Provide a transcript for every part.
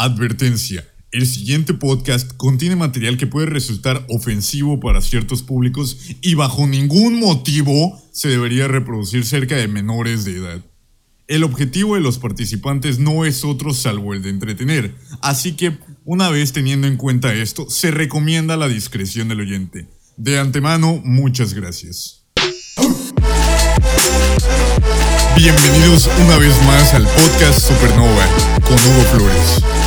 Advertencia. El siguiente podcast contiene material que puede resultar ofensivo para ciertos públicos y bajo ningún motivo se debería reproducir cerca de menores de edad. El objetivo de los participantes no es otro salvo el de entretener, así que una vez teniendo en cuenta esto, se recomienda la discreción del oyente. De antemano, muchas gracias. Bienvenidos una vez más al podcast Supernova con Hugo Flores.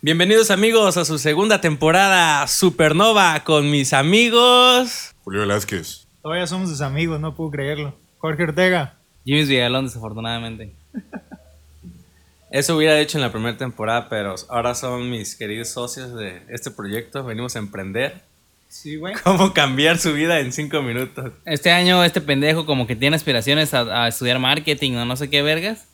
Bienvenidos amigos a su segunda temporada Supernova con mis amigos Julio Velázquez. Todavía somos sus amigos, no puedo creerlo. Jorge Ortega. Jimmy Villalón desafortunadamente. Eso hubiera hecho en la primera temporada, pero ahora son mis queridos socios de este proyecto. Venimos a emprender. Sí, güey. ¿Cómo cambiar su vida en cinco minutos? Este año este pendejo como que tiene aspiraciones a, a estudiar marketing o no sé qué vergas.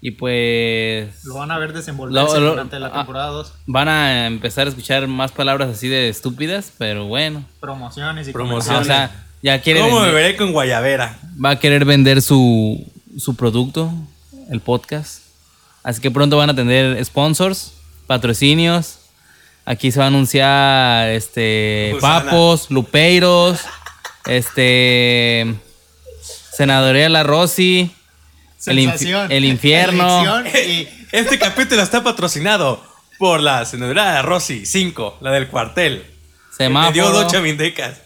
Y pues Lo van a ver desenvolverse Lo- lo- durante la ah. temporada 2. van a empezar a escuchar más palabras así de estúpidas, pero bueno. Promociones y Promociones. Ajá, o sea, ya quiere ¿Cómo me vender- veré con Guayavera? va a querer vender su, su producto, el podcast. Así que pronto van a tener sponsors, patrocinios. Aquí se va a anunciar este Gusana. papos, lupeiros, este senadoría La Rossi, el, infi- Sensación. el infierno. Y Este capítulo está patrocinado por la senadora de Rossi 5, la del cuartel. que Me dio dos chamindecas.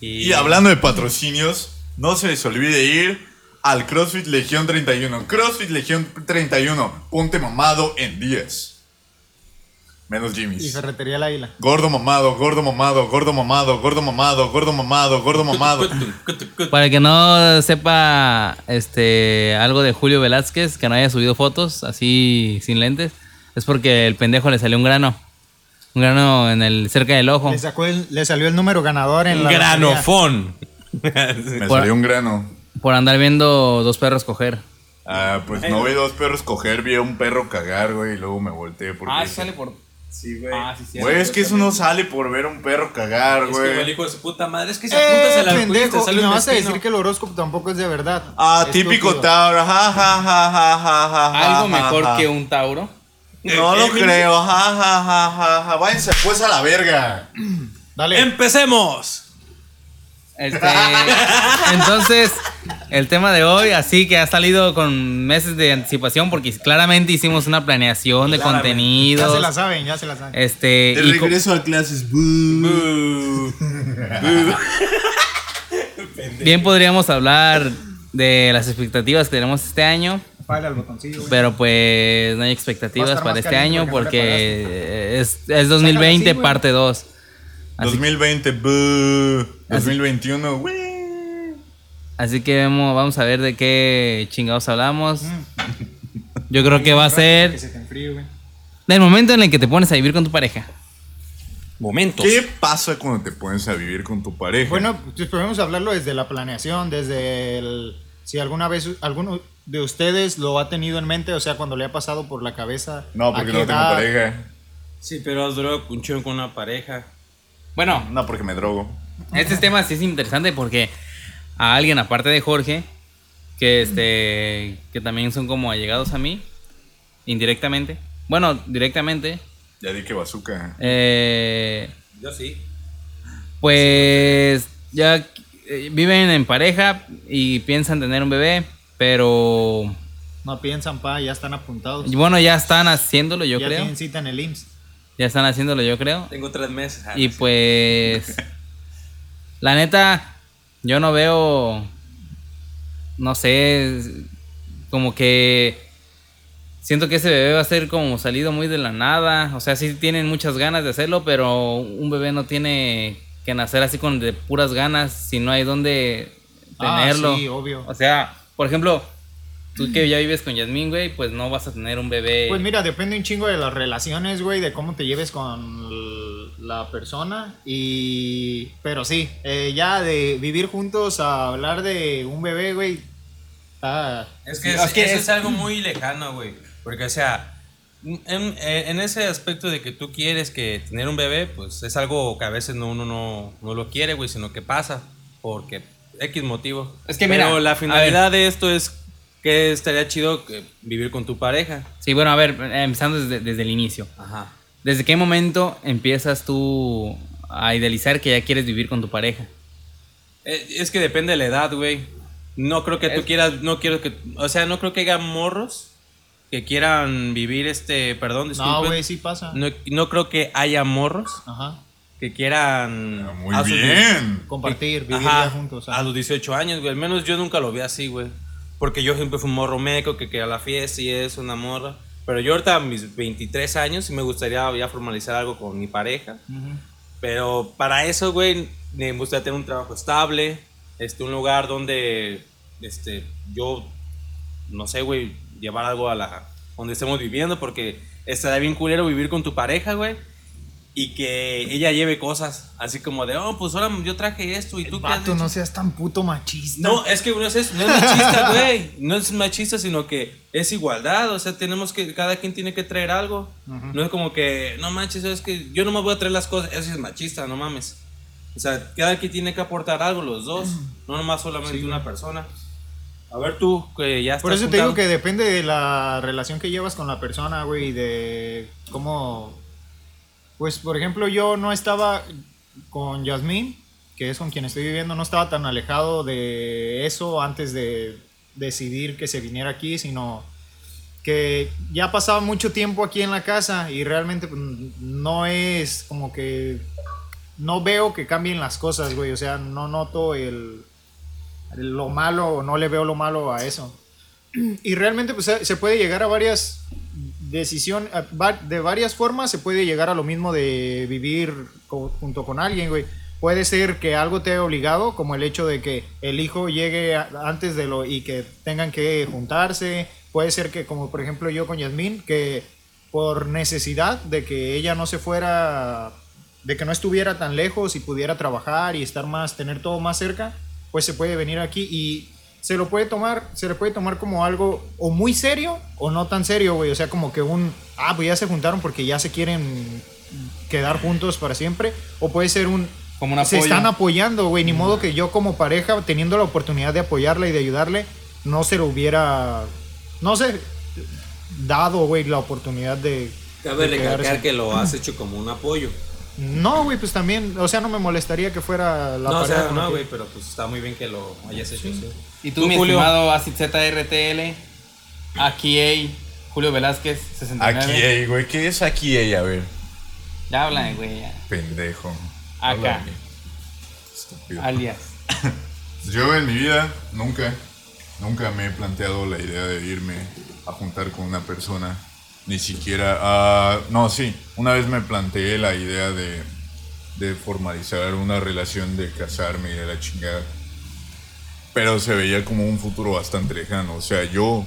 Y hablando de patrocinios, no se les olvide ir al CrossFit Legión 31. CrossFit Legión 31. Ponte mamado en 10. Menos y Jimmy's. Ferretería El Águila. Gordo mamado, gordo mamado, gordo mamado, gordo mamado, gordo mamado, gordo mamado. Para que no sepa este algo de Julio Velázquez, que no haya subido fotos así sin lentes, es porque el pendejo le salió un grano. Un grano en el cerca del ojo. Le, sacó el- le salió el número ganador en la. lotería. Granofón. Me Por- salió un grano. Por andar viendo dos perros coger. Ah, pues no vi dos perros coger, vi a un perro cagar, güey, y luego me volteé porque... dije, por. Sí, güey. Ah, sí, sí. Güey, es que eso no sale por ver a un perro cagar, Es que el güey. hijo de su puta madre. Es que si apuntas Eh, a la pendejo. sale Y me un vas a decir que el horóscopo tampoco es de verdad. Ah, típico Estúpido. Tauro, ja, ja, ja, ja, ja, ja, Algo ja, mejor ja. que un Tauro. No lo creo, ja, ja, ja, ja, ja. Váyanse pues a la verga. Dale. ¡Empecemos! Este, entonces, el tema de hoy, así que ha salido con meses de anticipación, porque claramente hicimos una planeación de ya se contenidos. la saben, ya se la saben. Este, De regreso a clases. boo. bien podríamos hablar de las expectativas que tenemos este año. Al botoncillo. Pero pues no hay expectativas para este año porque no es, es 2020 así, güey. parte 2. Así, 2020, boo. 2021, güey. Así que vamos, vamos a ver de qué chingados hablamos. Mm. Yo creo que va a Que ser se te enfríe, güey. del momento en el que te pones a vivir con tu pareja. Momentos. ¿Qué pasa cuando te pones a vivir con tu pareja? Bueno, pues podemos hablarlo desde la planeación, desde el... Si alguna vez alguno de ustedes lo ha tenido en mente, o sea, cuando le ha pasado por la cabeza... no, ¿a porque no tengo pareja. Sí, pero has durado un chingo con una pareja. Bueno, No, porque me drogo. este tema sí es interesante porque a alguien aparte de Jorge, que este que también son como allegados a mí, indirectamente. Bueno, directamente. Ya di que bazooka. Eh, Yo sí. pues ya eh, viven en pareja y piensan tener un bebé, pero No piensan, pa, ya están apuntados. bueno, ya están haciéndolo, yo ya creo. tienen cita en el IMSS. Ya están haciéndolo, yo creo. Tengo tres meses. Ah, Y no sé. pues, la neta, yo no veo, no sé, como que siento que ese bebé va a ser como salido muy de la nada. O sea, sí tienen muchas ganas de hacerlo, pero un bebé no tiene que nacer así con de puras ganas si no hay donde Ah, tenerlo. sí, obvio. O sea, por ejemplo, tú que ya vives con Yasmín, güey, pues no vas a tener un bebé. Pues mira, depende un chingo de las relaciones, güey, de cómo te lleves con la persona. Y. Pero sí, eh, ya de vivir juntos a hablar de un bebé, güey. Está. Es que, sí, es, eso es algo muy lejano, güey. Porque, o sea, en, en ese aspecto de que tú quieres que tener un bebé, pues es algo que a veces no, uno no, no lo quiere, güey, sino que pasa. Porque X motivo. Es que Pero mira, la finalidad de esto es que estaría chido que vivir con tu pareja. Sí, bueno, a ver, eh, empezando desde, desde el inicio. Ajá. ¿Desde qué momento empiezas tú a idealizar que ya quieres vivir con tu pareja? Eh, Es que depende de la edad, güey. No creo que tú Es- quieras, no quiero que, o sea, no creo que haya morros que quieran vivir este, perdón, No, disculpen. güey, sí pasa. No, no creo que haya morros Ajá. que quieran... Muy a sus bien. Compartir, vivir Ajá, ya juntos. a los 18 años, güey. Al menos yo nunca lo vi así, güey. Porque yo siempre fui un morro meco que quería la fiesta y es una morra. Pero yo ahorita a mis 23 años sí me gustaría ya formalizar algo con mi pareja. Pero para eso, güey, me gustaría tener un trabajo estable, este, un lugar donde, este, yo, no sé, güey, llevar algo a la, donde estemos viviendo, porque estaría bien culero vivir con tu pareja, güey, y que ella lleve cosas, así como de, oh, pues ahora yo traje esto y tú qué has Vato, hecho?" no seas tan puto machista. No, es que no es eso, no es machista, güey. No es machista, sino que es igualdad. O sea, tenemos que, cada quien tiene que traer algo. No es como que, no manches, es que yo no me voy a traer las cosas. Eso sí es machista, no mames. O sea, cada quien tiene que aportar algo, los dos. No nomás solamente una persona. A ver tú, que ya estás Por eso te digo juntado. que depende de la relación que llevas con la persona, güey, y de cómo... Pues, por ejemplo, yo no estaba con Yasmín, que es con quien estoy viviendo, no estaba tan alejado de eso antes de decidir que se viniera aquí, sino que ya pasaba mucho tiempo aquí en la casa y realmente pues, no es como que... No veo que cambien las cosas, güey, o sea, no noto el lo malo no le veo lo malo a eso. Y realmente pues, se puede llegar a varias decisiones, a va- de varias formas se puede llegar a lo mismo de vivir junto con alguien, güey. Puede ser que algo te haya obligado, como el hecho de que el hijo llegue antes de lo y que tengan que juntarse. Puede ser que, como por ejemplo yo con Yasmín, que por necesidad de que ella no se fuera, de que no estuviera tan lejos y pudiera trabajar y estar más, tener todo más cerca, pues se puede venir aquí y se lo puede tomar, se le puede tomar como algo o muy serio o no tan serio, güey. O sea, como que un, ah, pues ya se juntaron porque ya se quieren quedar juntos para siempre. O puede ser un, Como un se están apoyando, güey. Ni modo que yo como pareja, teniendo la oportunidad de apoyarla y de ayudarle, no se lo hubiera, no sé, dado, güey, la oportunidad de... Cabe de recalcar quedarse. que lo has hecho como un apoyo. No, güey, pues también, o sea, no me molestaría que fuera la no, o pareja sea, con la no, que- güey, pero pues está muy bien que lo hayas hecho. sí. Y tú, Tú, mi Julio. estimado Acid ZRTL, aquí Julio Velázquez, 69. Aquí, ey, güey. ¿Qué es aquí? A ver. Ya habla, güey. ya. Pendejo. Acá. Háblame. Estúpido. Alias. Yo en mi vida nunca, nunca me he planteado la idea de irme a juntar con una persona. Ni siquiera... ah, no, sí. Una vez me planteé la idea de, de formalizar una relación, de casarme y de la chingada. Pero se veía como un futuro bastante lejano. O sea, yo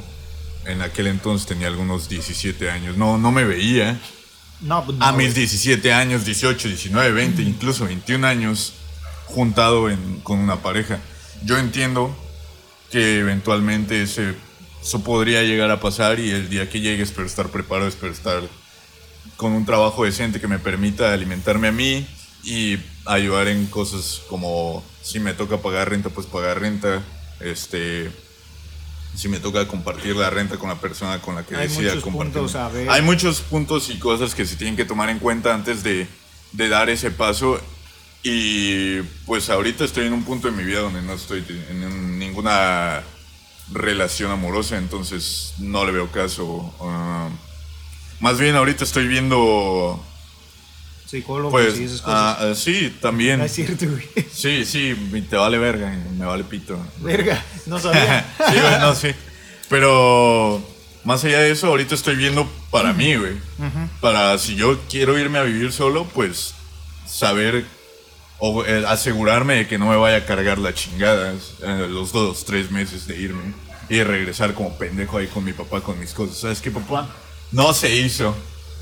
en aquel entonces tenía algunos 17 años. No, no me veía No, pues no, a mis 17 años, 18, 19, 20, incluso 21 años juntado en- con una pareja. Yo entiendo que eventualmente ese, eso podría llegar a pasar y el día que llegue espero estar preparado, espero estar con un trabajo decente que me permita alimentarme a mí y ayudar en cosas como si me toca pagar renta, pues pagar renta, este si me toca compartir la renta con la persona con la que Hay decida compartir. Hay muchos puntos y cosas que se tienen que tomar en cuenta antes de, de dar ese paso. Y pues ahorita estoy en un punto de mi vida donde no estoy en un- ninguna relación amorosa, entonces no le veo caso. Ah, más bien ahorita estoy viendo, Psicólogo, pues, y esas cosas. ah, ah, sí, también. No es cierto, güey. Sí, sí, te vale verga, me vale pito. Verga, no sabía. sí, güey, no, sí. Pero más allá de eso, ahorita estoy viendo para mí, güey. Para si yo quiero irme a vivir solo, pues saber o eh, asegurarme de que no me vaya a cargar la chingada eh, los dos, tres meses de irme y de regresar como pendejo ahí con mi papá con mis cosas. ¿Sabes qué, papá? No se hizo.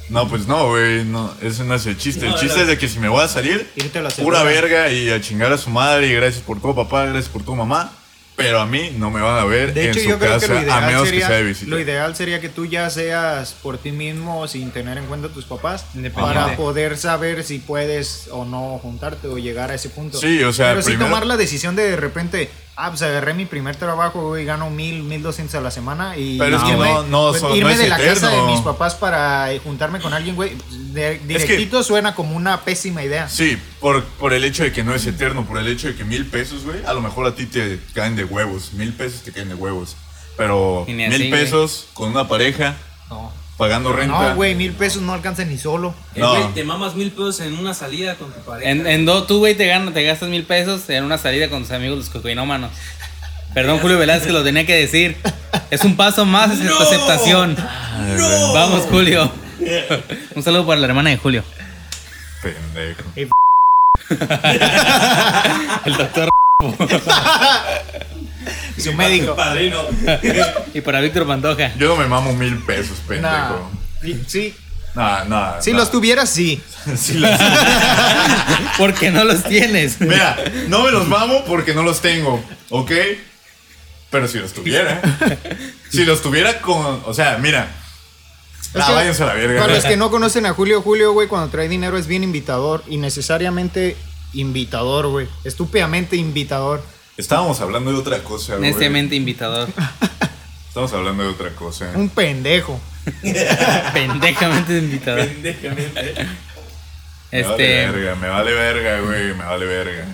No, pues no, güey, no, ese no es el chiste. El chiste es de que si me voy a salir, pura verga y a chingar a su madre y gracias por todo, papá, gracias por todo, mamá. Pero a mí no me van a ver De en hecho, su yo creo casa que lo a ideal, menos que sería, sea de visita. lo ideal sería que tú ya seas por ti mismo sin tener en cuenta a tus papás para poder saber si puedes o no juntarte o llegar a ese punto. Sí, o sea, Pero sí primero- tomar la decisión de de repente, ah, pues agarré mi primer trabajo y gano mil, mil doscientos a la semana y Pero es que irme, no- no pues, son- no irme es de la casa de mis papás para eh, juntarme con alguien, güey, de- directito suena como una pésima idea. Sí, por, por el hecho de que no es eterno, por el hecho de que mil pesos, güey, a lo mejor a ti te caen de huevos, mil pesos te caen de huevos. Pero mil güey. pesos con una pareja, No, pagando renta. no, güey, mil pesos no alcanza ni solo. Eh, No. güey, te mamas mil pesos en una salida con tu pareja. En, en do, tú, güey, te, ganas, te gastas mil pesos en una salida con tus amigos los cocainómanos. Perdón, Julio Velázquez, lo tenía que decir. Es un paso más hacia tu ¡No! aceptación. ¡No! Vamos, Julio. Un saludo para la hermana de Julio. Pendejo. El doctor. Su médico. Padrino. Y para Víctor Pantoja. Yo no me mamo mil pesos, pendejo. sí, nah. Si nah. los tuvieras, sí. Los- Porque no los tienes. Mira, no me los mamo porque no los tengo, ¿ok? Pero si los tuviera. si los tuviera con. O sea, mira. Es Ah, váyanse a la verga. Para los que no conocen a Julio, Julio, güey, cuando trae dinero es bien invitador y necesariamente invitador, güey. Estúpidamente invitador. Estábamos hablando de otra cosa, güey. Neciamente invitador. Estamos hablando de otra cosa. Un pendejo. Pendejamente invitador. Pendejamente. Me vale Este. verga, me vale verga, güey, me vale verga.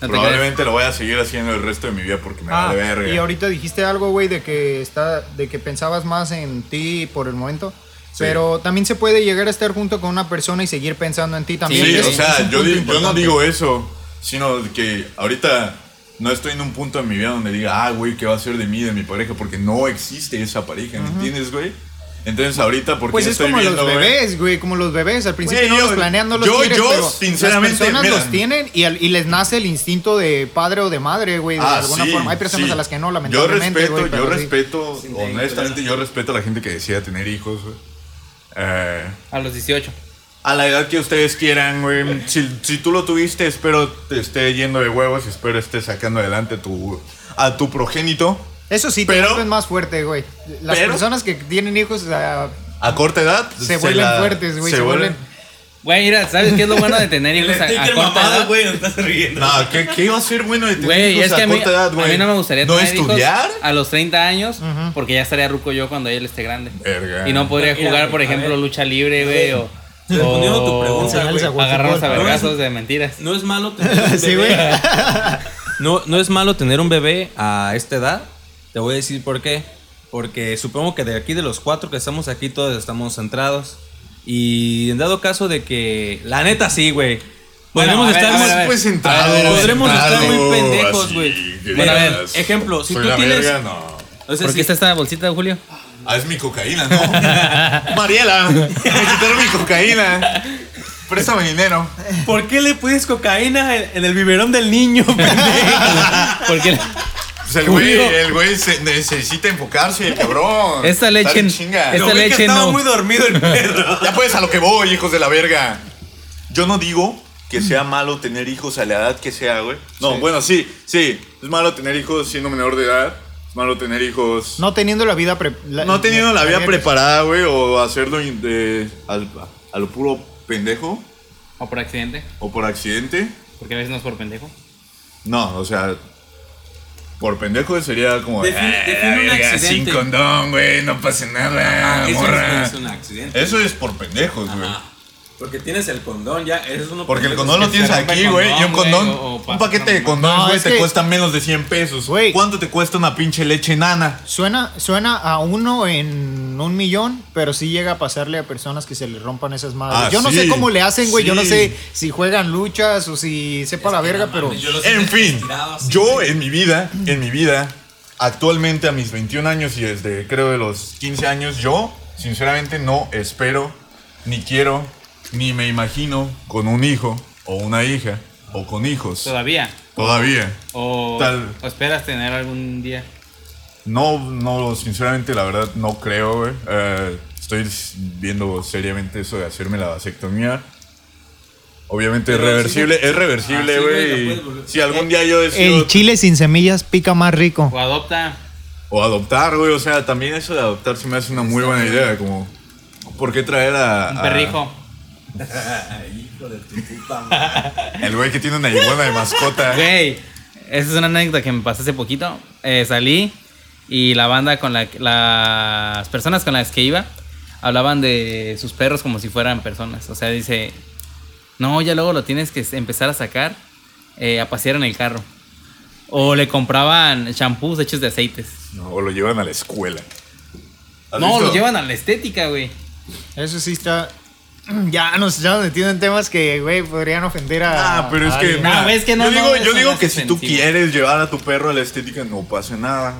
No te Probablemente lo voy a seguir haciendo el resto de mi vida porque me Ah, vale verga. y ahorita dijiste algo, güey, de que está, de que pensabas más en ti por el momento. Sí. Pero también se puede llegar a estar junto con una persona y seguir pensando en ti también. Sí, o sea, yo, yo no digo eso, sino que ahorita no estoy en un punto en mi vida donde diga, ah, güey, ¿qué va a ser de mí, de mi pareja? Porque no existe esa pareja, ¿me entiendes, güey? Entonces ahorita, porque Pues es estoy como viendo, los güey? bebés, güey, como los bebés. Al principio Güey, no yo- los planean, no los yo- quieres, yo, pero sinceramente, las personas mira. los tienen y, al- y les nace el instinto de padre o de madre, güey, de Ah, alguna sí, forma. Hay personas sí. a las que no, Yo lamentablemente, respeto, güey, yo sí. respeto, Sí, honestamente, yo respeto a la gente que decida tener hijos, güey. Eh, A los 18. A la edad que ustedes quieran, güey. Si, si tú lo tuviste, espero te esté yendo de huevos y espero estés sacando adelante tu, a tu progénito. Eso sí, te Pero- vuelven más fuerte, güey. Las pero- personas que tienen hijos sea, A corta edad. se vuelven fuertes, güey. Se, vuelven... Güey, mira, ¿sabes qué es lo bueno de tener hijos a, a corta edad? güey, no estás riendo. No, ¿qué, qué iba a ser bueno de tener hijos es a que a mí, corta edad, güey? a mí no me gustaría ¿No tener estudiar? hijos a los 30 años porque ya estaría ruco yo cuando él esté grande. Verga. Y no podría jugar, por a ejemplo, lucha libre, güey, o, Respondiendo tu o pregunta, güey. agarrarnos a vergazos de mentiras. No es malo tener un Sí, bebé. güey. No, no es malo tener un bebé a esta edad. Te voy a decir por qué. Porque supongo que de aquí, de los cuatro que estamos aquí, todos estamos centrados. Y en dado caso de que. La neta, sí, güey. Bueno, Podremos a ver, estar a muy- ver, a ver. Pues centrado, A ver, a ver, a ver. Podremos estar muy pendejos, güey. Bueno, a ver, ejemplo, si soy tú la tienes- verga, no. O sea, ¿Por qué está esta bolsita, Julio? Ah, es mi cocaína, ¿no? Mariela, me quitaron mi cocaína. Préstame dinero. ¿Por qué le pones cocaína en, en el biberón del niño, pendejo? Porque Pues el güey, el güey se- necesita enfocarse, el cabrón. Esta leche en- chinga. esta Lo vi que leche estaba no. muy dormido el perro. Ya pues a lo que voy, hijos de la verga. Yo no digo que sea malo tener hijos a la edad que sea, güey. No, Sí. bueno, sí, sí. Es malo tener hijos siendo menor de edad. Es malo tener hijos no, No teniendo la vida pre- teniendo la vida preparada, güey. O hacerlo de- al- a lo puro pendejo. O por accidente. O por accidente. Porque a veces no es por pendejo. No, o sea... Por pendejo sería como... Define- "Ah, define un verga, accidente". Sin condón, güey. No pasa nada, Ah, eso morra. es un accidente. Eso es por pendejos, güey. Porque tienes el condón ya. Eso es uno Porque el condón lo tienes aquí, güey. Y un condón, un paquete de con- condones, No, güey, es te que- cuesta menos de 100 pesos. Güey. ¿Cuánto te cuesta una pinche leche nana? Suena, suena a uno en un millón, pero sí llega a pasarle a personas que se le rompan esas madres. Ah, yo no sí, sé cómo le hacen, güey. Yo no sí. sé si juegan luchas o si sepa la verga, pero. Yo lo En siento fin, estirado así, yo güey. en mi vida, en mi vida, actualmente a mis 21 años y desde creo de los 15 años, yo sinceramente no espero, ni quiero, ni me imagino con un hijo o una hija o con hijos. Todavía. Todavía. O, Tal. o esperas tener algún día. No, no, sinceramente, la verdad, no creo, güey. Eh, estoy viendo seriamente eso de hacerme la vasectomía. Obviamente es reversible, sí, es reversible, Ah, sí, güey, si algún día yo decido El chile sin semillas pica más rico. O adopta. o adoptar, güey, o sea, también eso de adoptar se me hace una muy buena idea, como ¿por qué traer a Un a- perrijo. Hijo de tu puta madre. el güey que tiene una iguana de mascota? Güey, esa es una anécdota que me pasó hace poquito. Eh, salí y la banda con la las personas con las que iba hablaban de sus perros como si fueran personas. O sea, dice, no, ya luego lo tienes que empezar a sacar eh, a pasear en el carro. O le compraban shampoos hechos de aceites. No, o lo llevan a la escuela. ¿Has No, visto? lo llevan a la estética, güey. Eso sí está. Ya nos estamos metiendo en temas que, güey, podrían ofender a. Ah, pero es a que, mira, No, es que no, yo digo, yo digo que si tú quieres llevar a tu perro a la estética no pasa nada.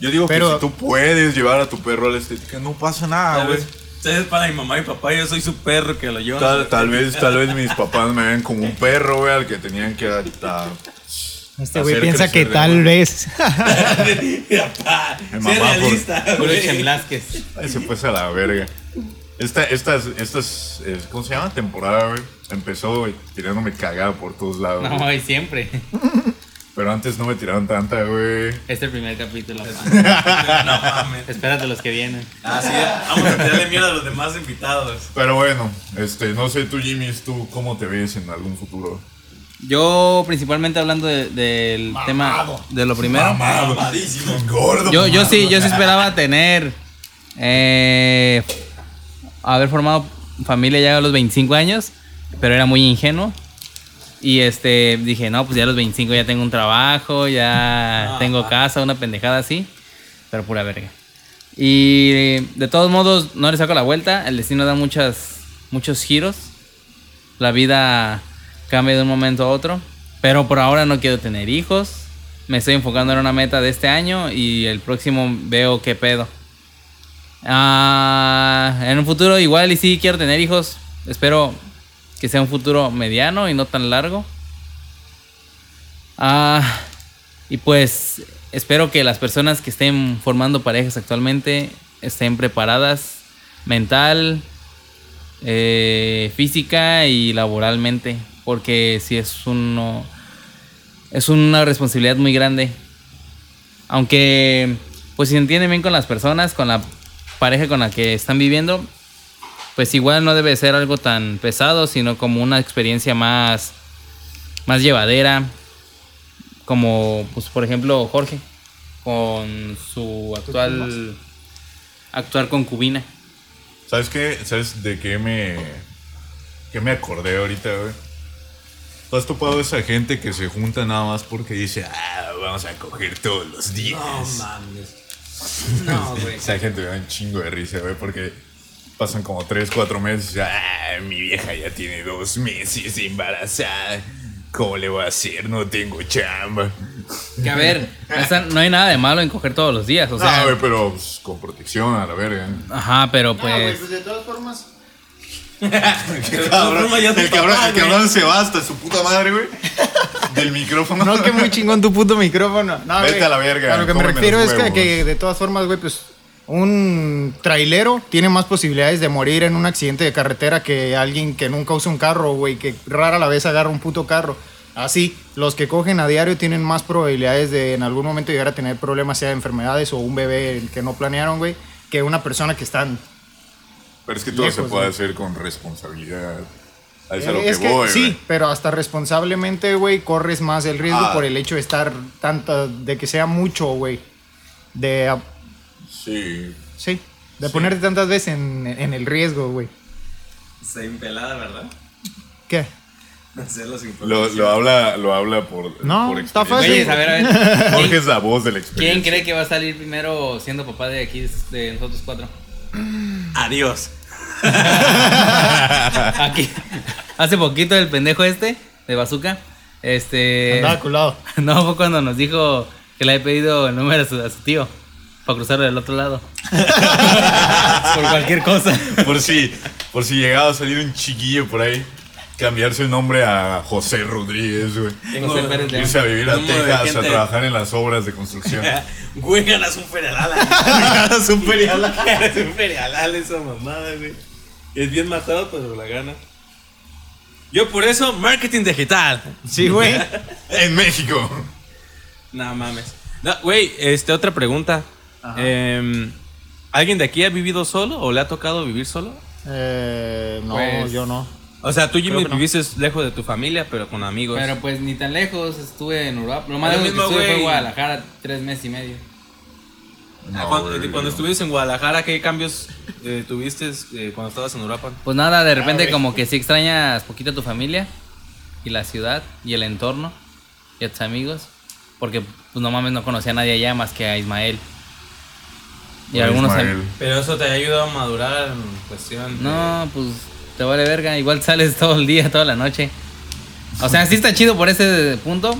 Yo digo Pero- que si tú puedes llevar a tu perro a la estética no pasa nada, Tal güey. vez ustedes para mi mamá y papá, yo soy su perro que lo llevan. Tal, tal vez, tal vez mis papás me ven como un perro, güey, al que tenían que adaptar. Este güey piensa que tal vez. papá, Mi mamá, por-. Chemlázquez. Ay, se fue a la verga. Esta, estas, estas, eh, ¿cómo se llama? Temporada, güey. Empezó güey, tirándome cagada por todos lados. No, güey. y siempre. Pero antes no me tiraron tanta, güey. Este es el primer capítulo. No mames. Espérate los que vienen. Así es. Vamos a tirarle mierda a los demás invitados. Pero bueno, este, no sé tú, Jimmy, tú cómo te ves en algún futuro. Yo, principalmente hablando de- del tema de lo primero. Mamadísimo. Gordo. Yo, yo sí, yo sí mamado. esperaba tener. eh, haber formado familia ya a los 25 años, pero era muy ingenuo. Y este dije, no, pues ya a los 25 ya tengo un trabajo, ya Ah, tengo casa, una pendejada así, pero pura verga. Y de todos modos, no le saco la vuelta, el destino da muchas, muchos giros. La vida cambia de un momento a otro, pero por ahora no quiero tener hijos. Me estoy enfocando en una meta de este año y el próximo veo qué pedo. Ah, en un futuro igual y sí quiero tener hijos. Espero que sea un futuro mediano y no tan largo. Ah, y pues espero que las personas que estén formando parejas actualmente estén preparadas mental, eh, física y laboralmente. Porque si es uno. Es una responsabilidad muy grande. Aunque, pues si se entienden bien con las personas, con la pareja con la que están viviendo, pues igual no debe ser algo tan pesado, sino como una experiencia más, más llevadera. Como, pues, por ejemplo, Jorge, con su actual, actual concubina. ¿Sabes qué? ¿Sabes de qué me, qué me acordé ahorita, güey? ¿Tú has topado a esa gente que se junta nada más porque dice, ah, vamos a coger todos los días? No mames. No, güey. Esa gente me da un chingo de risa, güey, porque pasan como 3, 4 meses y ya, ah, mi vieja ya tiene dos meses embarazada. ¿Cómo le voy a hacer? No tengo chamba. Que a ver, no hay nada de malo en coger todos los días, o sea. ah, güey, pero pues, con protección a la verga. Ajá, pero No, güey, pues. pues de todas formas. El cabrón, el cabrón, el cabrón se va hasta su puta madre, güey. Del micrófono. No, que muy chingón tu puto micrófono. No, Vete güey. a la verga, A lo que me refiero es que, huevos. que de todas formas, güey, pues un trailero tiene más posibilidades de morir en un accidente de carretera que alguien que nunca usa un carro, güey, que rara la vez agarra un puto carro. Así, los que cogen a diario tienen más probabilidades de en algún momento llegar a tener problemas, sea de enfermedades o un bebé que no planearon, güey, que una persona que está Pero es que todo se puede güey. hacer con responsabilidad. A eso es a lo Eh, es que que voy, sí, güey. pero hasta responsablemente, güey, corres más el riesgo Ah. por el hecho de estar tanta, de que sea mucho, güey. De, ah, Sí. sí, de ponerte tantas veces en, en el riesgo, güey. Se impelada, ¿verdad? ¿Qué? Lo, lo habla, lo habla por, No, por está fácil. Oye, a ver, a ver. Jorge ¿Quién, es la voz de la quién experiencia. cree que va a salir primero siendo papá de aquí, de nosotros cuatro? Adiós. Aquí. Hace poquito el pendejo este, de Bazooka. Este. Andaba culado. No, fue cuando nos dijo que le había pedido el número a su, a su tío. Para cruzarlo del otro lado. Por cualquier cosa. Por si, por si llegaba a salir un chiquillo por ahí, cambiarse el nombre a José Rodríguez, güey. Tengo José Pérez León. Irse a vivir a Texas a trabajar en las obras de construcción. Güey, ganas un ferialal. Es un ferial. Ganas un ferialal esa mamada, güey. Es bien matado, pero la gana. Yo por eso, marketing digital. Sí, güey. En México. No mames. No, güey, este, otra pregunta. Em, ¿Alguien de aquí ha vivido solo o le ha tocado vivir solo? Eh, no, Pues- yo no. O sea, tú, Jimmy, no. viviste lejos de tu familia, pero con amigos. Pero pues ni tan lejos, estuve en Uruguay. Lo más Lo lejos que mismo, estuve fue güey. en Guadalajara, tres meses y medio. Ah, cuando, cuando estuviste en Guadalajara, ¿qué cambios eh, tuviste eh, cuando estabas en Uruapan? Pues nada, de Ah, repente como que sí extrañas poquito a tu familia y la ciudad y el entorno y a tus amigos. Porque pues no mames, no conocía a nadie allá más que a Ismael. Y Hola, algunos Ismael. Pero eso te ha ayudado a madurar en cuestión. de- No, pues te vale verga. Igual sales todo el día, toda la noche. O sea, sí está chido por ese punto,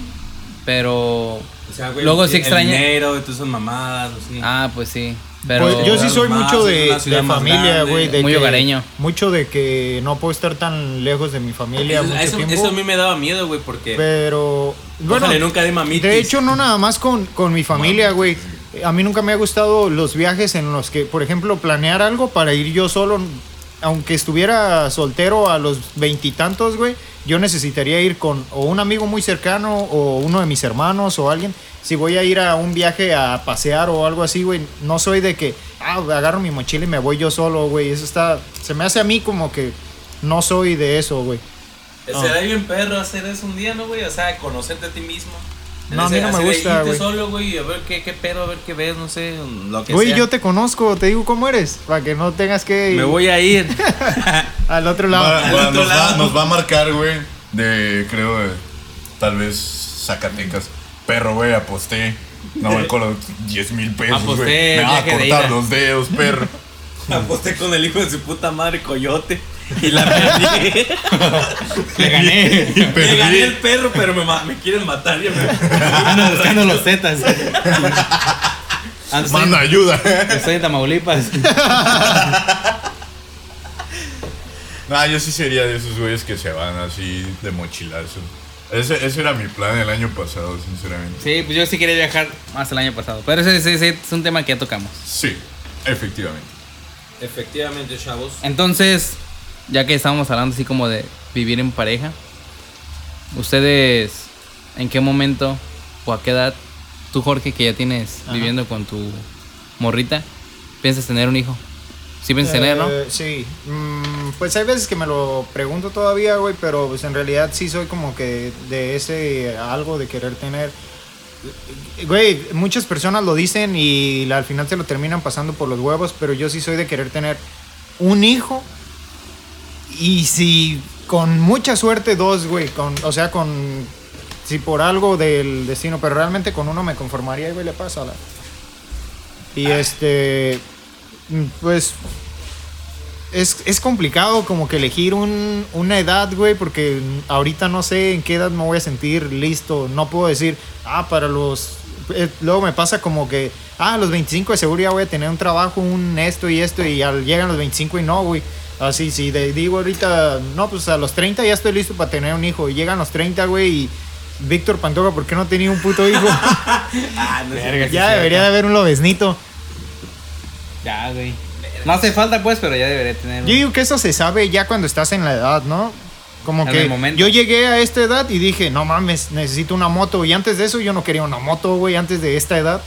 pero... O sea, güey, Luego sí el extraña- dinero, tú son mamadas, así. Ah, pues sí. Pero Pues yo sí soy Más, mucho de, de familia, grande. güey. de Muy que- hogareño. Mucho de que no puedo estar tan lejos de mi familia eso, mucho eso- tiempo. eso a mí me daba miedo, güey, porque. Pero, bueno, Ojalá nunca dé mamitis. de hecho no nada más con, con mi familia, güey. A mí nunca me ha gustado los viajes en los que, por ejemplo, planear algo para ir yo solo, aunque estuviera soltero a los veintitantos, güey, yo necesitaría ir con o un amigo muy cercano o uno de mis hermanos o alguien. Si voy a ir a un viaje a pasear o algo así, güey, no soy de que, ah, agarro mi mochila y me voy yo solo, güey. Eso está, se me hace a mí como que no soy de eso, güey. Será bien perro hacer eso un día, ¿no, güey? O sea, conocerte a ti mismo. No, a mí no me gusta, güey. solo, güey, a ver qué, qué pedo, a ver qué ves, no sé, lo que Güey, sea. yo te conozco, te digo cómo eres, para que no tengas que Me voy a ir. al otro lado. Va- al va- otro nos, va, lado. nos va a marcar, güey, de, creo, de, tal vez Zacatecas. Perro, güey, aposté. No me acuerdo, 10 mil pesos, Aposté güey. Me va a de cortar los dedos, perro. Aposté con el hijo de su puta madre, Coyote. Y la perdí. le gané. Y Me gané perdí. el perro, pero me, ma- me quieren matar. Ya me... Ando buscando los zetas. Ando- Manda estoy, ayuda. estoy en Tamaulipas. No, yo sí sería de esos güeyes que se van así de mochilazo. Ese, ese era mi plan el año pasado, sinceramente. Sí, pues yo sí quería viajar más el año pasado. Pero ese, ese- ese es un tema que ya tocamos. Sí, efectivamente. Efectivamente, chavos. Entonces, ya que estábamos hablando así como de vivir en pareja, ¿ustedes en qué momento o a qué edad, tú Jorge, que ya tienes Ajá. viviendo con tu morrita, piensas tener un hijo? Sí piensas tener, ¿no? Eh, sí. Mm, pues hay veces que me lo pregunto todavía, güey, pero pues en realidad sí soy como que de ese algo de querer tener. Güey, muchas personas lo dicen y al final se lo terminan pasando por los huevos, pero yo sí soy de querer tener un hijo y si con mucha suerte dos, güey, con, o sea, con si por algo del destino, pero realmente con uno me conformaría y güey le pasa la. Y este mm, pues es, es complicado como que elegir un- una edad, güey, porque ahorita no sé en qué edad me voy a sentir listo. No puedo decir, ah, para los... eh, luego me pasa como que, ah, a los 25 de seguro ya voy a tener un trabajo, un esto y esto, y al, llegan los 25 y no, güey. Así, si de- digo ahorita, no, pues a los 30 ya estoy listo para tener un hijo. Y llegan los 30, güey, y Víctor Pantoja, ¿por qué no tenía un puto hijo? Ah, no ya debería de haber un lobeznito. Ya, güey. No hace falta, pues, pero ya debería tener. un- Yo digo que eso se sabe ya cuando estás en la edad, ¿no? Como En que yo llegué a esta edad y dije, no mames, necesito una moto. Y antes de eso yo no quería una moto, güey, antes de esta edad.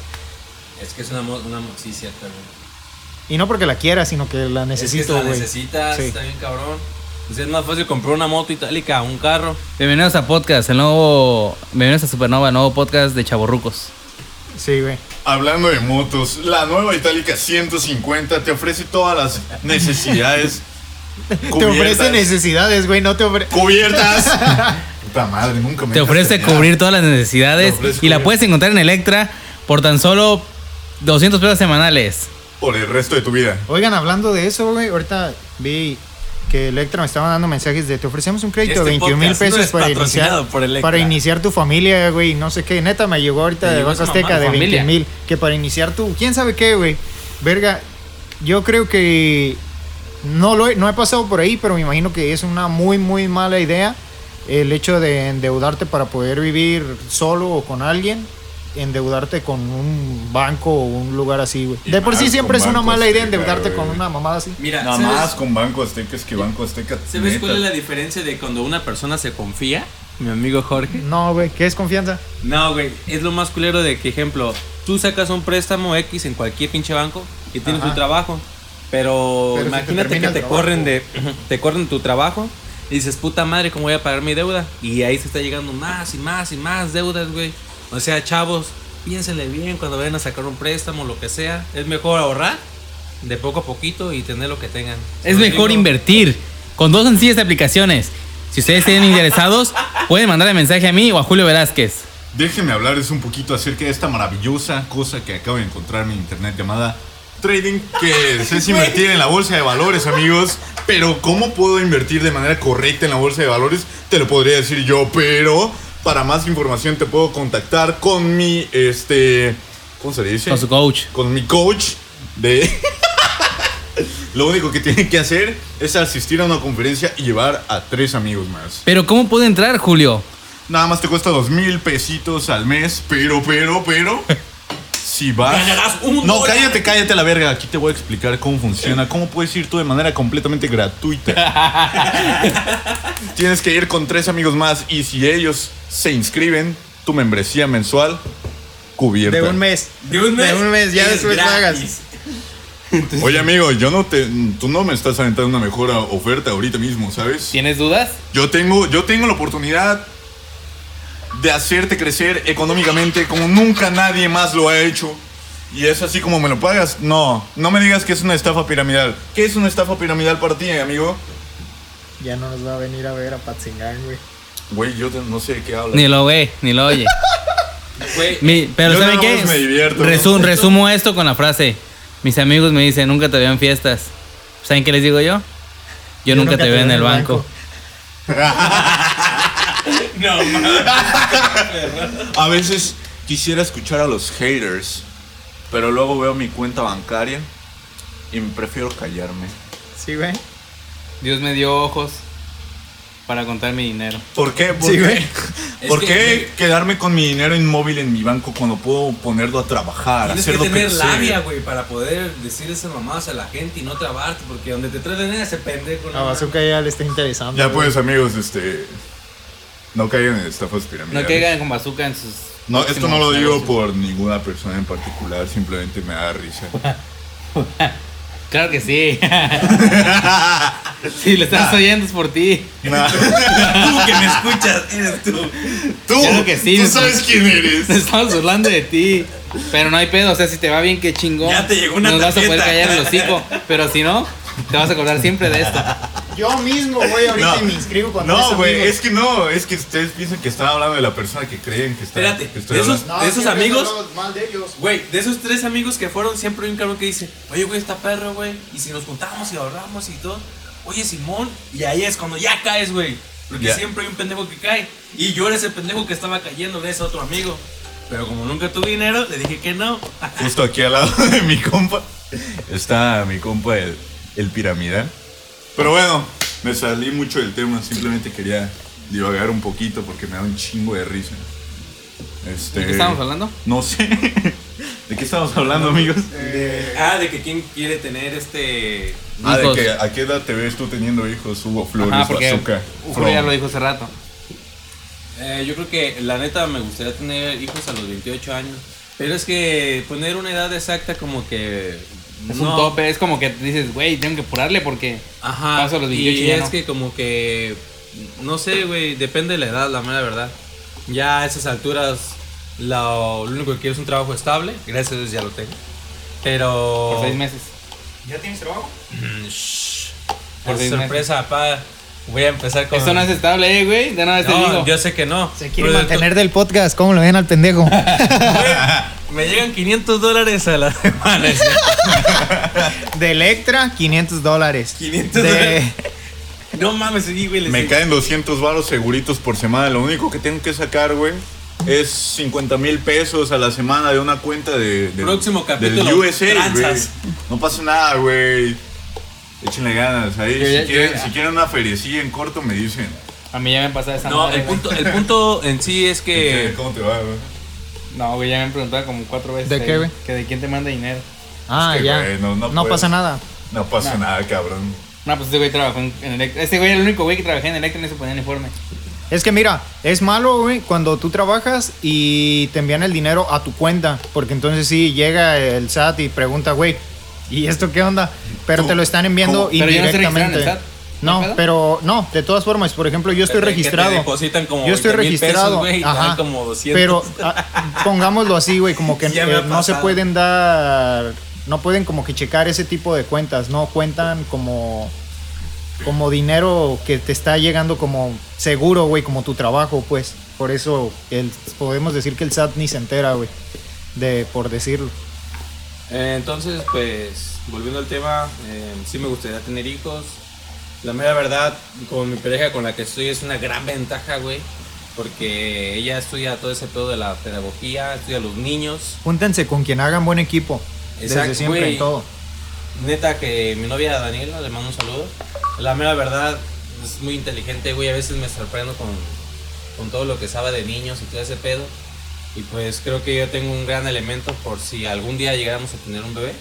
Es que es una, mo- una mo- sí, cierta, güey. Y no porque la quiera, sino que la Es que la necesito, güey. necesitas, Sí. está bien cabrón. Pues es más fácil comprar una moto itálica, un carro. Bienvenidos a podcast, el nuevo. Bienvenidos a Supernova, el nuevo podcast de Chaborrucos. Sí, güey. Hablando de motos, la nueva Itálica 150 te ofrece todas las necesidades. Te ofrece necesidades, güey, no te ofrece... Cubiertas. Puta madre, nunca me Te ofrece cubrir todas las necesidades y la puedes encontrar en Electra por tan solo 200 pesos semanales. Por el resto de tu vida. Oigan, hablando de eso, güey, ahorita vi que Electra me estaba dando mensajes de te ofrecemos un crédito de Este 21 mil no pesos es para iniciar, por Electra. para iniciar tu familia, güey, no sé qué. Neta, me llegó ahorita de Banco Azteca mamá, de familia. 21 mil, que para iniciar tu, quién sabe qué, güey. Verga, yo creo que no, lo he, no he pasado por ahí, pero me imagino que es una muy, muy mala idea el hecho de endeudarte para poder vivir solo o con alguien. Endeudarte con un banco o un lugar así, güey. De por sí siempre es una mala idea endeudarte con una mamada así. Mira, Nada ¿sabes, más con Banco Azteca es que Banco Azteca. ¿sabes neta, cuál es la diferencia de cuando una persona se confía? Mi amigo Jorge. No, güey, ¿qué es confianza? No, güey, es lo más culero de que, ejemplo, tú sacas un préstamo X en cualquier pinche banco y tienes Ajá. tu trabajo, pero, Pero se te imagínate que te corren de te corren de tu trabajo y dices, "Puta madre, ¿cómo voy a pagar mi deuda?" Y ahí se está llegando más y más y más deudas, güey. O sea, chavos, piénsenle bien cuando vayan a sacar un préstamo, lo que sea, es mejor ahorrar de poco a poquito y tener lo que tengan. Es Los mejor digo, invertir con dos sencillas aplicaciones. Si ustedes tienen interesados, pueden mandarle mensaje a mí o a Julio Velázquez. Déjenme hablarles un poquito acerca de esta maravillosa cosa que acabo de encontrar en internet llamada trading, que es invertir en la bolsa de valores, amigos. Pero ¿cómo puedo invertir de manera correcta en la bolsa de valores? Te lo podría decir yo, pero para más información te puedo contactar con mi, este, ¿cómo se le dice? Con su coach. Con mi coach de... Lo único que tienen que hacer es asistir a una conferencia y llevar a tres amigos más. Pero ¿cómo puede entrar, Julio? Nada más te cuesta dos mil pesitos al mes, pero, pero, pero. Si vas. Ganarás un no, dólar. cállate, cállate a la verga. Aquí te voy a explicar cómo funciona, cómo puedes ir tú de manera completamente gratuita. Tienes que ir con tres amigos más y si ellos se inscriben, tu membresía mensual cubierta. De un mes. De un mes. De un mes, ya es después pagas. Oye, amigo, yo no te. Tú no me estás aventando una mejor oferta ahorita mismo, ¿sabes? ¿Tienes dudas? Yo tengo, yo tengo la oportunidad de hacerte crecer económicamente como nunca nadie más lo ha hecho. Y es así como me lo pagas. No, no me digas que es una estafa piramidal. ¿Qué es una estafa piramidal para ti, amigo? Ya no nos va a venir a ver a Patzingán, güey. Güey, yo no sé de qué hablas. Ni lo ve, ni lo oye. Güey, Mi- pero Yo ¿saben qué? me divierto. Resu- resumo esto con la frase. Mis amigos me dicen, nunca te veo en fiestas. ¿Saben qué les digo yo? Yo, nunca, te veo en el banco. no. A veces quisiera escuchar a los haters, pero luego veo mi cuenta bancaria y prefiero callarme. Sí, güey. Dios me dio ojos para contar mi dinero. ¿Por qué? ¿Por Sí, qué? güey. ¿Por Es qué que- quedarme con mi dinero inmóvil en mi banco cuando puedo ponerlo a trabajar, Tienes que hacerlo tener crecer? labia, güey, para poder decir esas mamadas a la gente y no trabarte, porque donde te traen ese pendejo. A Bazooka ya le está interesando. Ya güey. pues, amigos, este. No caigan en estafas No piramidales. caigan con bazooka en sus. No, esto no lo digo por ninguna persona en particular, simplemente me da risa. Claro que sí. si lo estás oyendo es por ti. Nah. Tú que me escuchas, eres tú. Tú, Claro que sí, tú sabes quién eres. Nos estamos burlando de ti. Pero no hay pedo, o sea, si te va bien, qué chingón. Ya te llegó una Nos vas a poder callar el hocico. Pero si no, te vas a acordar siempre de esto. Yo mismo voy ahorita No. y me inscribo con No, güey, es que no, es que ustedes piensan que están hablando de la persona que creen que está. Espérate, que estoy de esos-. No, de esos amigos- mal de. Güey, de esos tres amigos que fueron, siempre hay un cabrón que dice, oye, güey, está perro, güey. Y si nos juntamos y ahorramos y todo, oye, Simón. Y ahí es cuando ya caes, güey. Porque Ya. siempre hay un pendejo que cae. Y yo era ese pendejo que estaba cayendo de ese otro amigo. Pero como nunca tuve dinero, le dije que no. Justo aquí al lado de mi compa está mi compa el, el piramidal. Pero bueno, me salí mucho del tema, simplemente quería divagar un poquito porque me da un chingo de risa. Este, ¿De qué estamos hablando? No sé. ¿De qué estamos hablando, amigos? Ah, de que quién quiere tener este. Ah, de que a qué edad te ves tú teniendo hijos, Hugo Flores, Ajá, porque Bazooka, Julio ya lo dijo hace rato. Eh, yo creo que la neta me gustaría tener hijos a los 28 años. Pero es que poner una edad exacta como que... Es no. un tope, es como que dices, güey, tengo que apurarle porque Ajá. paso los 28 y ya es no. que como que... No sé, güey, depende de la edad, la mera verdad. Ya a esas alturas lo, lo único que quiero es un trabajo estable. Gracias a Dios ya lo tengo. Pero... por seis meses. ¿Ya tienes trabajo? Mm, shh. Por sorpresa, papá. Voy a empezar con... Esto no es estable, eh, güey. De nada te No, digo. yo sé que no. Se quiere Pero de mantener del podcast. ¿Cómo lo ven al pendejo? Güey, Me llegan 500 dólares a la semana. de Electra, 500 dólares. 500 De- dólares. No mames, sí, güey. Me caen 200 varos seguritos por semana. Lo único que tengo que sacar, güey, es 50 mil pesos a la semana de una cuenta de, de- Próximo del capítulo, USA, güey. No pasa nada, güey. Échenle ganas. Ahí, Yo si, quieren, ya- si quieren una feriecilla en corto, me dicen. A mí ya me han pasado esa No, madre, el punto, el punto en sí es ¿Qué- que ¿Cómo te va, güey? No, güey, ya me han preguntado como cuatro veces. ¿De qué, güey? Que de quién te manda dinero. Ah, Es que, ya. güey, no- no no puedes. pasa nada. No pasa No. nada, cabrón. No, pues este güey trabajó en, en Electra. Este güey era el único güey que trabajé en Electra y no se ponía uniforme. Es que mira, es malo, güey, cuando tú trabajas y te envían el dinero a tu cuenta. Porque entonces sí llega el SAT y pregunta, güey, ¿y esto qué onda? Pero ¿Cómo? te lo están enviando ¿Cómo? Indirectamente. ¿No pero no, de todas formas, por ejemplo, yo estoy registrado. depositan como yo estoy 20,000 pesos, registrado. ajá, como 200. Pero ah, pongámoslo así, güey, como que eh, no se pueden dar, no pueden como que checar ese tipo de cuentas, no cuentan como como dinero que te está llegando como seguro, güey, como tu trabajo, pues. Por eso el, podemos decir que el SAT ni se entera, güey, de por decirlo. Eh, entonces, pues, volviendo al tema, eh, sí me gustaría tener hijos. La mera verdad, con mi pareja con la que estoy es una gran ventaja, güey. Porque ella estudia todo ese pedo de la pedagogía, estudia a los niños. Júntense con quien hagan buen equipo. Exacto, desde siempre güey. en todo. Neta que mi novia Daniela, le mando un saludo. La mera verdad, es muy inteligente, güey. A veces me sorprendo con, con todo lo que sabe de niños y todo ese pedo. Y pues creo que yo tengo un gran elemento por si algún día llegáramos a tener un bebé.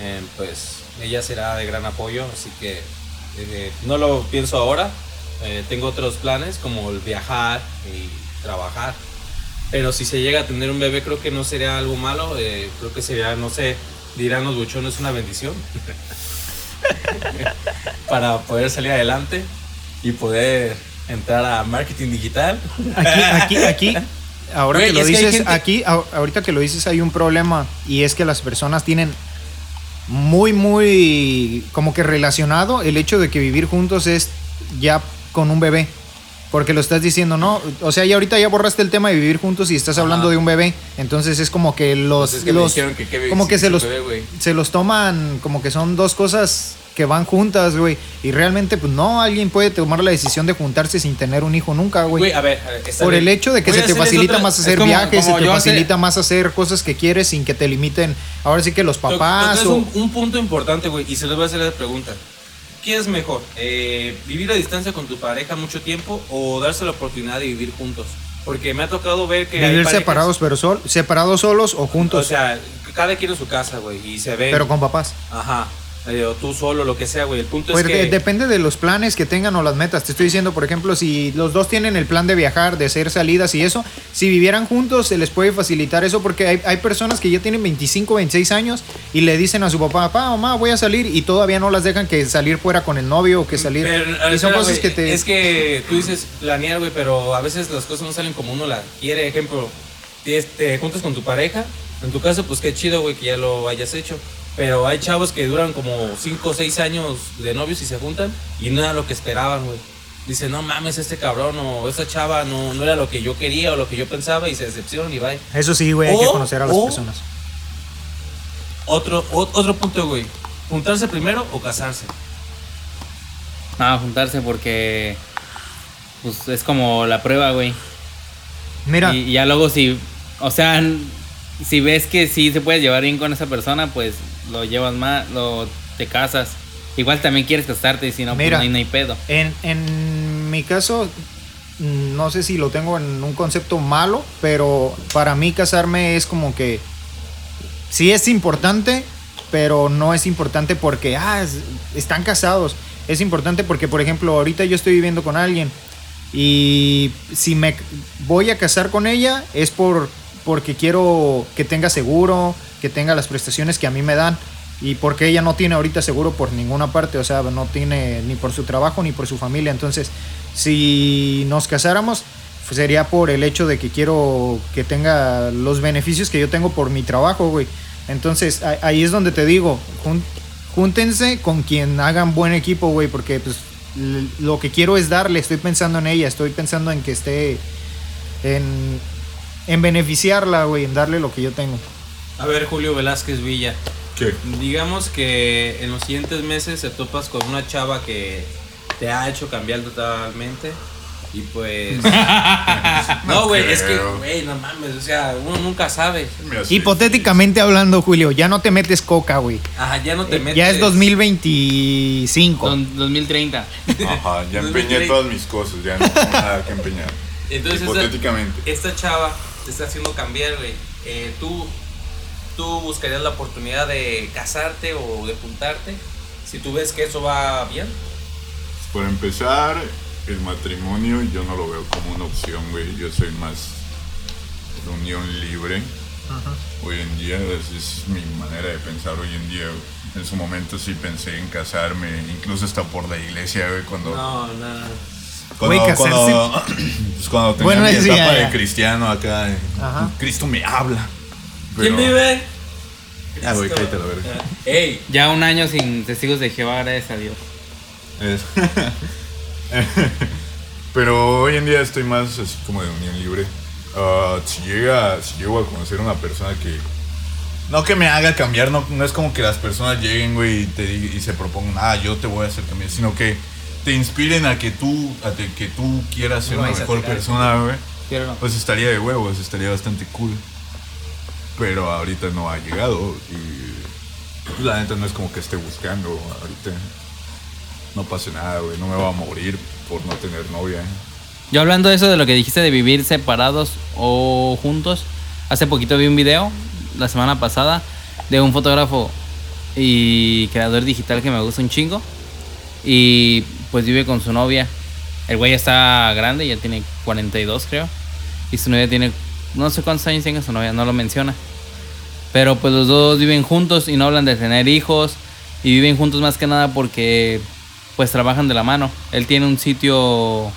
eh, pues ella será de gran apoyo, así que eh, no lo pienso ahora. eh, tengo otros planes como el viajar y trabajar. Pero si se llega a tener un bebé, creo que no sería algo malo. eh, creo que sería, no sé, dirán los buchones, una bendición. Para poder salir adelante y poder entrar a marketing digital. Aquí, aquí, aquí, ahora que lo que dices, gente- aquí, ahorita que lo dices, hay un problema y es que las personas tienen muy, muy como que relacionado el hecho de que vivir juntos es ya con un bebé. Porque lo estás diciendo, ¿no? O sea, ya ahorita ya borraste el tema de vivir juntos y estás Ajá. hablando de un bebé. Entonces es como que los. Pues es que me los que como que se los, bebé, se los toman como que son dos cosas que van juntas, güey. Y realmente, pues no, alguien puede tomar la decisión de juntarse sin tener un hijo nunca, güey. Güey, a ver, a ver, está Por bien. el hecho de que Voy se te facilita otra- más hacer como- viajes, se te facilita más hacer cosas que quieres sin que te limiten. Ahora sí que los papás o... un, un punto importante, güey, y se les voy a hacer la pregunta. ¿Qué es mejor? Eh, ¿Vivir a distancia con tu pareja mucho tiempo o darse la oportunidad de vivir juntos? Porque me ha tocado ver que Vivir separados, pero sol, separados solos o juntos, O sea, cada quien en su casa, güey, y se ven. pero con papás. Ajá. Eh, o tú solo, lo que sea, güey. El punto Pues es de- que... depende de los planes que tengan o las metas. Te estoy diciendo, por ejemplo, si los dos tienen el plan de viajar, de hacer salidas y eso, si vivieran juntos se les puede facilitar eso porque hay, hay personas que ya tienen 25, 26 años y le dicen a su papá, papá, mamá, voy a salir y todavía no las dejan que salir fuera con el novio o que salir. Pero, y son espera, cosas que te... Es que tú dices planear, güey, pero a veces las cosas no salen como uno las quiere. Ejemplo, te, te juntas con tu pareja. En tu caso, pues qué chido, güey, que ya lo hayas hecho. Pero hay chavos que duran como 5 o 6 años de novios y se juntan y no era lo que esperaban, güey. Dicen, no mames, este cabrón o esta chava no, no era lo que yo quería o lo que yo pensaba y se decepcionan y bye. Eso sí, güey, hay que conocer a las o- personas. Otro, o- otro punto, güey. ¿Juntarse primero o casarse? No, juntarse porque. Pues es como la prueba, güey. Mira, Y, y ya luego si. O sea, si ves que sí se puede llevar bien con esa persona, pues lo llevas más, lo te casas. Igual también quieres casarte y si no, pues Mira. no hay, no hay pedo. En, en mi caso, no sé si lo tengo en un concepto malo, pero para mí casarme es como que sí es importante, pero no es importante porque ah, es- están casados. Es importante porque, por ejemplo, ahorita yo estoy viviendo con alguien y si me voy a casar con ella es por porque quiero que tenga seguro, que tenga las prestaciones que a mí me dan y porque ella no tiene ahorita seguro por ninguna parte, o sea, no tiene ni por su trabajo ni por su familia. Entonces, si nos casáramos, pues, sería por el hecho de que quiero que tenga los beneficios que yo tengo por mi trabajo, güey. Entonces, ahí es donde te digo, júntense con quien hagan buen equipo, güey, porque pues lo que quiero es darle, estoy pensando en ella, estoy pensando en que esté en, en beneficiarla, güey, en darle lo que yo tengo. A ver, Julio Velázquez Villa. ¿Qué? Digamos que en los siguientes meses te topas con una chava que te ha hecho cambiar totalmente. Y pues. no, güey, es que, güey, no mames. O sea, uno nunca sabe. Hipotéticamente hablando, Julio, ya no te metes coca, güey. Ajá, ya no te metes. Ya es 2025. Don- 2030. sí. Ajá, ya empeñé todas mis cosas, ya no tengo nada que empeñar. Entonces, esta, Hipotéticamente. esta chava te está haciendo cambiar, güey, eh, ¿tú, ¿tú buscarías la oportunidad de casarte o de juntarte? Si tú ves que eso va bien. Para empezar, el matrimonio yo no lo veo como una opción, güey. Yo soy más de unión libre. Hoy en día, esa es mi manera de pensar hoy en día. En su momento sí pensé en casarme, incluso hasta por la iglesia, güey, cuando... No, no. Cuando, Güey, casarse- cuando, pues cuando tenía Bueno, mi etapa ya, de ya. cristiano acá, eh, Ajá. Cristo me habla. ¿Quién Pero- vive? Ah, güey, cállate la verga. Ey, Ya un año sin testigos de Jehová, gracias a Dios. Es- Pero hoy en día estoy más así como de unión libre. Ah, si llega, si llego a conocer a una persona que no que me haga cambiar, no, no es como que las personas lleguen, güey, y, te di- y se propongan, ah, yo te voy a hacer cambiar, sino que te inspiren a que tú, a te- que tú quieras ser No una mejor persona, güey. Pues estaría de huevos, estaría bastante cool. Pero ahorita no ha llegado y pues, la neta no es como que esté buscando ahorita. No pasa nada, güey, no me va a morir por no tener novia. Yo hablando de eso, de lo que dijiste de vivir separados o juntos, hace poquito vi un video, la semana pasada, de un fotógrafo y creador digital que me gusta un chingo. Y pues vive con su novia. El güey ya está grande, ya tiene 42 creo. Y su novia tiene, no sé cuántos años tenga su novia, no lo menciona. Pero pues los dos viven juntos y no hablan de tener hijos. Y viven juntos más que nada porque pues trabajan de la mano. Él tiene un sitio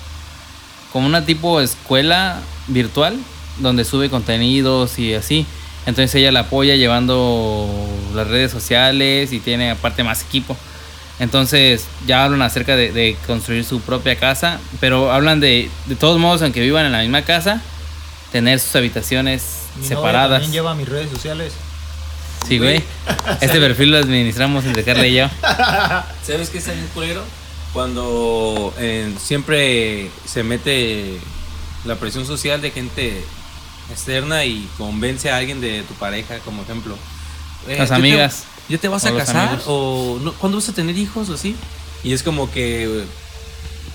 como una tipo escuela virtual donde sube contenidos y así. Entonces ella la apoya llevando las redes sociales y tiene aparte más equipo. Entonces ya hablan acerca de, de construir su propia casa, pero hablan de, de todos modos, aunque vivan en la misma casa, tener sus habitaciones Mi separadas. También lleva mis redes sociales. Sí, güey. Este perfil lo administramos entre Carla y yo. ¿sabes qué está bien culero? Cuando eh, siempre se mete la presión social de gente externa y convence a alguien de tu pareja, como ejemplo. Eh, Las ¿tú te- amigas. ¿Ya te vas O a casar? amigos. ¿O no, cuándo vas a tener hijos o así? Y es como que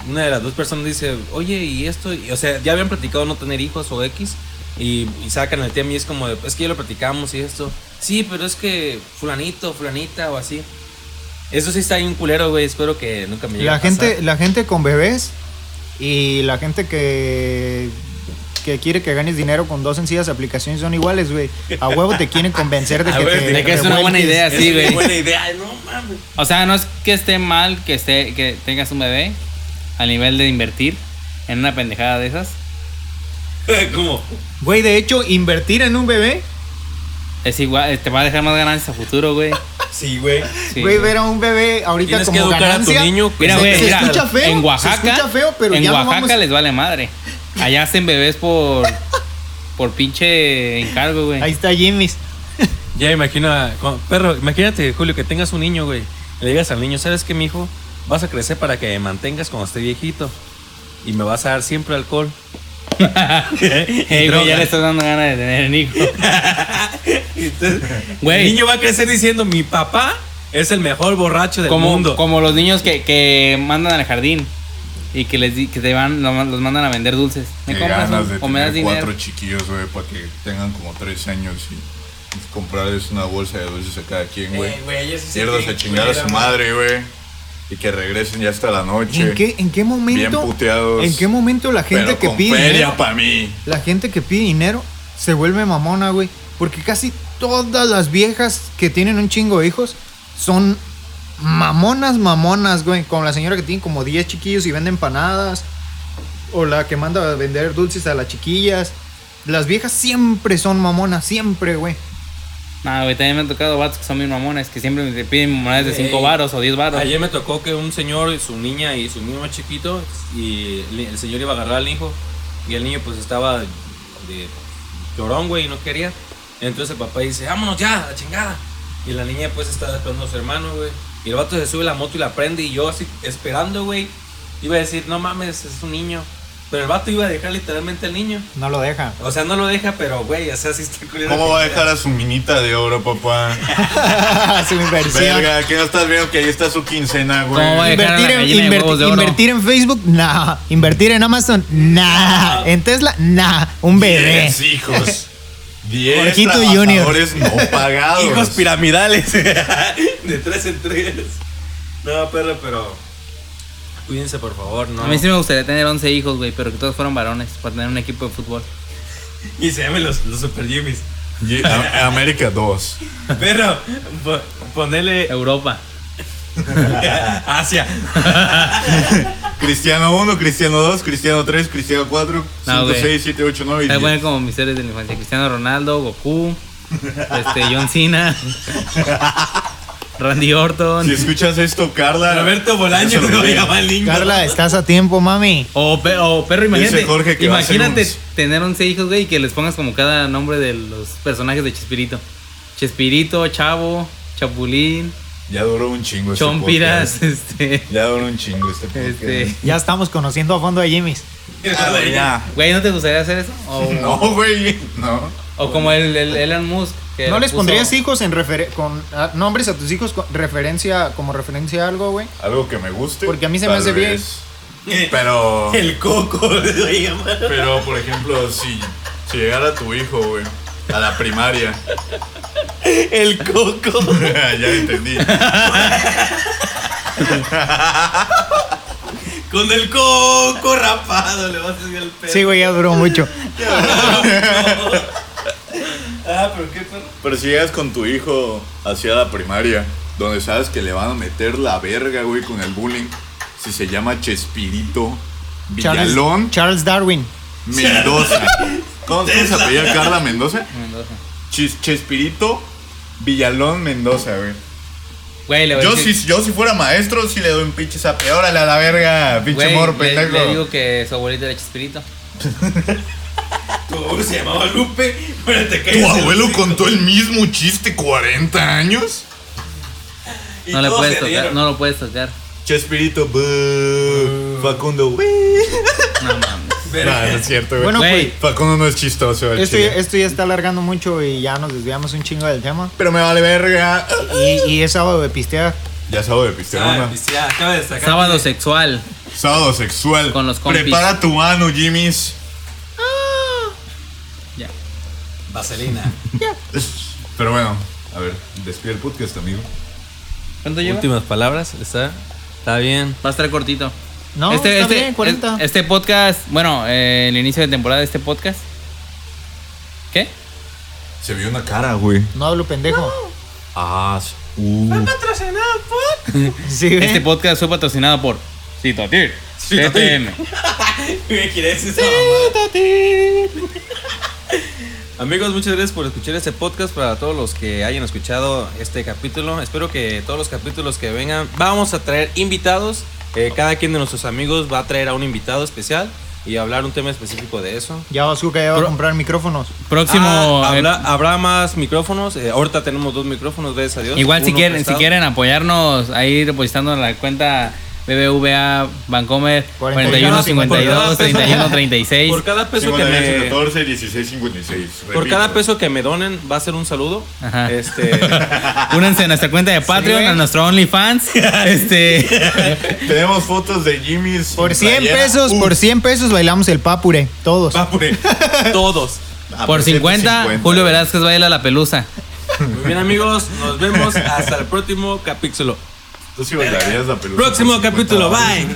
una de las dos personas dice, oye, ¿y esto? Y, o sea, ya habían platicado no tener hijos o X. Y, y sacan el tema y es como, de, es que ya lo platicamos y esto. Sí, pero es que fulanito, fulanita o así. Eso sí está bien culero, güey. Espero que nunca me llegue La a pasar. gente, la gente con bebés y la gente que, que quiere que ganes dinero con dos sencillas aplicaciones son iguales, güey. A huevo te quieren convencer de que ver, te de que es una buena idea, Es sí, una güey. buena idea, no mames. O sea, no es que esté mal que esté que tengas un bebé al nivel de invertir en una pendejada de esas. ¿Cómo? Güey, de hecho, invertir en un bebé, Es igual, te va a dejar más ganancias a futuro, güey. Sí, güey. Sí, güey, ver a un bebé ahorita Tienes que como educar a tu ganancia. niño. Mira, se- güey, se mira, escucha feo, en se Oaxaca, escucha feo, pero en ya no Oaxaca vamos- les vale madre. Allá hacen bebés por por pinche encargo, güey. Ahí está Jimmy's. Ya imagina, perro, imagínate, Julio, que tengas un niño, güey. Le digas al niño, ¿sabes qué, mijo? Vas a crecer para que me mantengas cuando esté viejito. Y me vas a dar siempre alcohol. Ey, güey, ya le estás dando ganas de tener un hijo. Entonces, Güey. El niño va a crecer diciendo, mi papá es el mejor borracho del Como, mundo. como los niños que, que mandan al jardín y que les di- que te van, lo- los mandan a vender dulces. ¿Me Qué compras ganas un- de o me das tener dinero? cuatro chiquillos, güey, para que tengan como tres años y, comprarles una bolsa de dulces a cada quien, güey. Eh, sí Pierdas a chingar a su madre, güey. Y que regresen ya hasta la noche. ¿En qué, ¿En qué Bien momento? puteados. ¿En qué momento la gente pero que con pide feria dinero, para mí. la gente que pide dinero se vuelve mamona, güey? Porque casi todas las viejas que tienen un chingo de hijos son mamonas, mamonas, güey. Como la señora que tiene como 10 chiquillos y vende empanadas. O la que manda a vender dulces a las chiquillas. Las viejas siempre son mamonas, siempre, güey. No, güey, también me han tocado vatos que son bien mamones, que siempre me piden monedas de 5 Ey, varos o 10 varos. Ayer me tocó que un señor, su niña y su niño más chiquito, y el señor iba a agarrar al hijo, y el niño pues estaba de llorón, güey, y no quería. Entonces el papá dice, vámonos ya, la chingada. Y la niña pues estaba esperando a su hermano, güey. Y el vato se sube a la moto y la prende, y yo así esperando, güey. Iba a decir, no mames, es un niño. Pero el vato iba a dejar literalmente al niño. No lo deja. O sea, no lo deja, pero güey, o sea, sí está culero. ¿Cómo va a dejar a su minita de oro, papá? Su inversión. Verga, que no estás viendo que ahí está su quincena, güey. ¿Cómo va a dejar a Invertir en, de invertir Facebook, nah. Invertir en Amazon, nah. En Tesla, nah. Un bebé. Diez hijos. Diez Jorgito Junior. trabajadores no pagados. Hijos piramidales. De tres en tres. No, perro, pero. Cuídense, por favor, no. A mí sí me gustaría tener 11 hijos, güey, pero que todos fueran varones para tener un equipo de fútbol. Y se llamen los, los Super Jimmys. A- América 2. Pero, po- ponele Europa. Asia. Cristiano 1, Cristiano 2, Cristiano 3, Cristiano 4, 5, No, güey. 6, 7, 8, 9 y Voy a 10. poner como mis series de la infancia. Cristiano Ronaldo, Goku, este, John Cena, Randy Orton. Si escuchas esto, Carla. Roberto Bolaño eso lo se digo. llama el niño. Carla, estás a tiempo, mami. O, pe- o perro, imagínate. Jorge que imagínate tener 11 hijos, güey, y que les pongas como cada nombre de los personajes de Chespirito. Chespirito, Chavo, Chapulín, Ya duró un chingo este Chompiras, podcast. este. Ya duró un chingo este podcast. Este. Ya estamos conociendo a fondo a Jimmy's. Ah, güey, ya. Güey, ¿no te gustaría hacer eso? No, güey. No. O como el, el Elon Musk. Que ¿No les puso- pondrías hijos en refer con ah, nombres a tus hijos con referencia como referencia a algo, güey? Algo que me guste. Porque a mí se me hace bien. Pero. El coco, le llamar. Pero, por ejemplo, si, si llegara tu hijo, güey, a la primaria. El coco. ya entendí. Con el coco rapado le vas a hacer el pelo. Sí, güey, ya duró mucho. Ah, pero qué perro. Pero si llegas con tu hijo hacia la primaria, donde sabes que le van a meter la verga, güey, con el bullying, si se llama Chespirito Charles, Villalón Charles Darwin. Mendoza. ¿Cómo cómo se apellida Carla Mendoza? Mendoza. Chis- Chespirito Villalón Mendoza, güey. Güey, le voy a Yo decir- si, yo si fuera maestro, sí le doy un pinche zape. Órale a la verga, pinche Güey, morro le, pendejo. le digo que su abuelita era Chespirito. Tu abuelo se llamaba Lupe. Pero te caes ¿Tu el abuelo contó el mismo chiste 40 años? Y No le puedes tocar, no lo puedes tocar. Chespirito, buh. Facundo. No mames. No, no es cierto, güey. Bueno, Güey, Facundo no es chistoso. Esto, ya está alargando mucho y ya nos desviamos un chingo del tema. Pero me vale verga. Y, y es sábado de pistear. Ya sábado de pistear, Ah, ¿no? pues ya, acaba de destacar. sábado sexual. Sábado sexual. Con los compis. Prepara tu mano, Jimmy's. Vaselina. Pero bueno, a ver, despide el podcast, amigo. ¿Cuánto lleva? Últimas palabras. ¿Está? Está bien. Va a estar cortito. No, este, está este, bien, 40. Este podcast, bueno, eh, el inicio de temporada de este podcast. ¿Qué? Se vio una cara, güey. No hablo pendejo. Ah, sí. uh. Patrocinado por. Sí. Este podcast fue patrocinado por Citatir, Citatir. Quieres esa mamada. Amigos, muchas gracias por escuchar este podcast. Para todos los que hayan escuchado este capítulo, espero que todos los capítulos que vengan, vamos a traer invitados. Eh, cada quien de nuestros amigos va a traer a un invitado especial y hablar un tema específico de eso. Ya Bazooka ya va a comprar micrófonos. Próximo. Ah, eh, habla- habrá más micrófonos. eh, ahorita tenemos dos micrófonos, gracias a Dios. igual si quieren, si quieren apoyarnos, ahí depositando en la cuenta BBVA Bancomer 41, 41 52 por cada 31 36. Por cada peso que 58, me. 14, 16, 56. Por cada peso que me donen va a ser un saludo. Ajá. Este. Únanse a nuestra cuenta de Patreon, güey. a nuestro OnlyFans. este. Tenemos fotos de Jimmy's. Por sin 100 playera. pesos, Uh, por 100 pesos bailamos el papure. Todos. Papure. Todos. ah, Por 50, Julio Velázquez baila la pelusa. Muy bien, amigos. Nos vemos hasta el próximo capítulo. Tú sí bailarías la pelusa. Próximo por 50 capítulo. Bye.